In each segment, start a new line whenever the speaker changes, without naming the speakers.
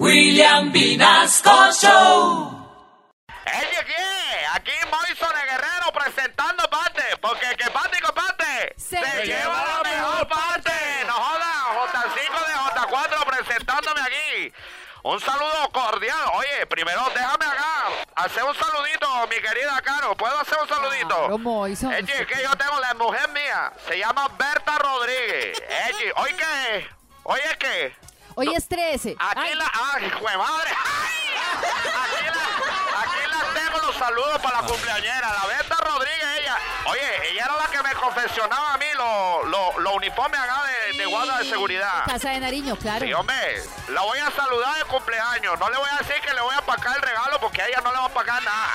William Vinasco Show.
¡Ey, ¿qué? Aquí Moison el Guerrero presentando parte, porque el que parte y comparte
Se
lleva la mejor parte. No joda, J5 de J4 presentándome aquí. Un saludo cordial. Oye, primero déjame acá hacer un saludito, mi querida Caro. ¿Puedo hacer un saludito?
Claro, Moison.
Ey, que yo tengo la mujer mía, se llama Berta Rodríguez. Ey, ¿hoy qué? ¿Hoy es qué?
Hoy es 13.
Aquí la. ¡Ay, de madre! ¡Ay! Aquí la, aquí la tengo los saludos para la cumpleañera, la confeccionaba a mí los lo, lo uniformes acá de, de guarda de seguridad.
Casa de Nariño, claro.
Sí, hombre, la voy a saludar de cumpleaños. No le voy a decir que le voy a empacar el regalo porque a ella no le va a empacar nada.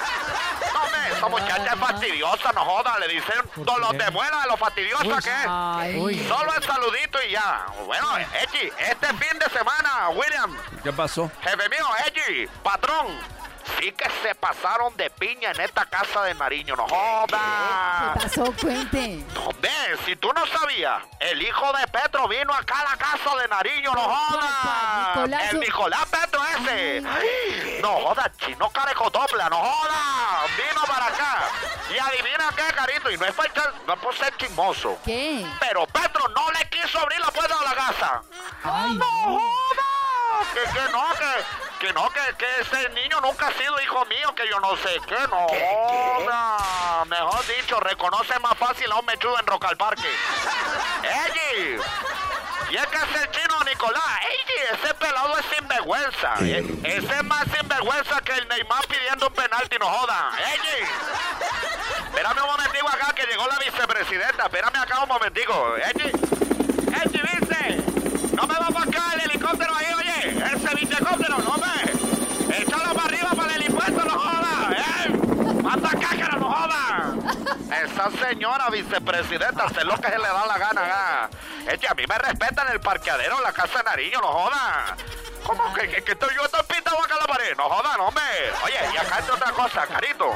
No, hombre, esa muchacha es fastidiosa, no joda. Le dicen dolor de muela de lo fastidiosa que es.
Ay,
Solo el saludito y ya. Bueno, Echi, este fin de semana, William,
¿Qué pasó?
jefe mío, Echi, patrón, sí que se pasaron de piña en esta casa de Nariño, no joda.
¿Qué pasó? Cuente.
¿Dónde? Si tú no sabías, el hijo de Petro vino acá a la casa de Nariño, no joda.
Nicolás.
El Nicolás Petro ese. Ay, No joda, chino carecotopla, no joda. Vino para acá. Y adivina qué, carito, y no es por, ser- no es por ser chismoso.
¿Qué?
Pero Petro no le quiso abrir la puerta de la casa.
Ay,
¡No joda! Que, que no, que, que no, que, que ese niño nunca ha sido hijo mío, que yo no sé qué, no joda. Mejor dicho, reconoce más fácil a un mechudo en Rock al Parque. ¡Ey! Y es que es el chino Nicolás. ¡Ey! Ese pelado es sinvergüenza. E- Ese es más sinvergüenza que el Neymar pidiendo un penalti, no joda. ¡Ey! Espérame un momentico acá que llegó la vicepresidenta. Espérame acá un momentico. Echi, Echi, vice. No me va para acá el. Ese vicehelicóptero, no me. Échalo para arriba para el impuesto, no joda. ¡Eh! ¡Manda cácara, no joda! Esa señora vicepresidenta hace lo que se le da la gana. acá. Echi, a mí me respetan el parqueadero la casa de Nariño, no joda. ¿Cómo que, que, que estoy yo estoy pintado acá en la pared? No joda, no, hombre. Oye, y acá hay otra cosa, carito.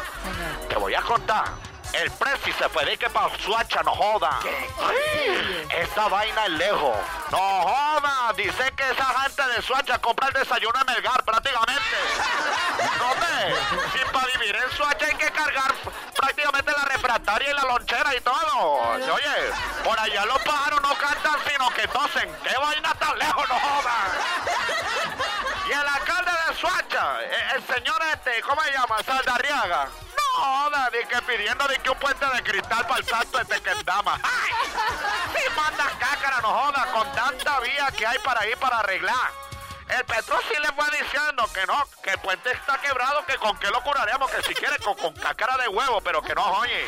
Te voy a contar. El Prezi se fue de que pa' Suacha, no joda. Ay, Esa vaina es lejos. No joda. Dice que esa gente de Suacha compra el desayuno en Melgar prácticamente. No hombre. Si para vivir en Suacha hay que cargar prácticamente la refractaria y la lonchera y todo. Oye, por allá los pájaros no cantan sino que tosen. ¿Qué vaina tan lejos, no joda? Y el alcalde de Suacha, el, el señor este, ¿cómo se llama? Saldarriaga. Joda, ni que pidiendo ni que un puente de cristal para el salto de Tequendama. ¡Ay! Si manda cácara, no joda, con tanta vía que hay para ir para arreglar. El Petro sí le fue diciendo que no, que el puente está quebrado, que con qué lo curaríamos, que si quiere con, con cácara de huevo, pero que no oye.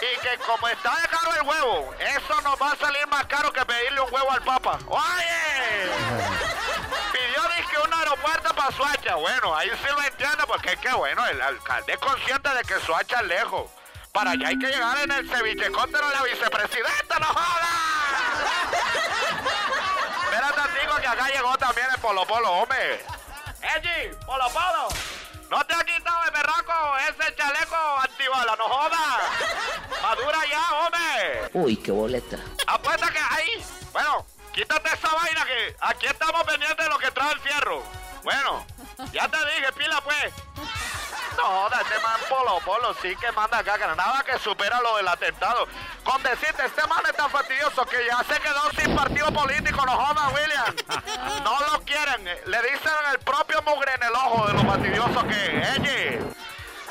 Y que como está de caro el huevo, eso nos va a salir más caro que pedirle un huevo al Papa. ¡Oye! Para Suacha. Bueno, ahí sí lo entiendo porque es que bueno, el alcalde es consciente de que Suacha es lejos. Para allá hay que llegar en el cevichecóptero de la vicepresidenta, no jodas. Espérate, digo que acá llegó también el Polo Polo, hombre. Eji, Polo Polo. No te ha quitado el berraco ese chaleco antibala, no jodas. Madura ya, hombre.
Uy, qué boleta.
Apuesta que ahí. Bueno, quítate esa vaina que aquí estamos pendientes de lo que trae el fierro. Bueno, ya te dije, pila pues. No joda, este man polo polo sí que manda caca. Nada que supera lo del atentado. Con decirte, este man es tan fastidioso que ya se quedó sin partido político. No joda, William. No lo quieren. Le dicen el propio mugre en el ojo de lo fastidioso que es.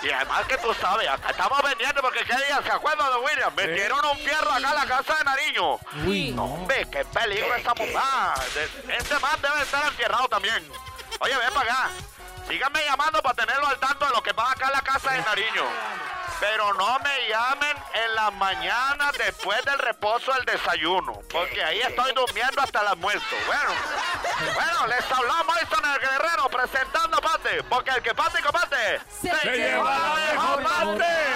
Y además que tú sabes, acá estamos vendiendo porque qué día se acuerda de William. Metieron un fierro acá a la casa de Nariño.
Uy,
No, hombre, qué peligro esa mujer. De- Ese man debe estar entierrado también. Oye, ven para acá. Síganme llamando para tenerlo al tanto de lo que pasa acá en la casa de Nariño. Pero no me llamen en la mañana después del reposo del desayuno, porque ahí estoy durmiendo hasta el almuerzo. Bueno, bueno, les hablamos Mason el Guerrero presentando parte, porque el que parte y comparte
Se
lleva parte. ¡Chao, pescado!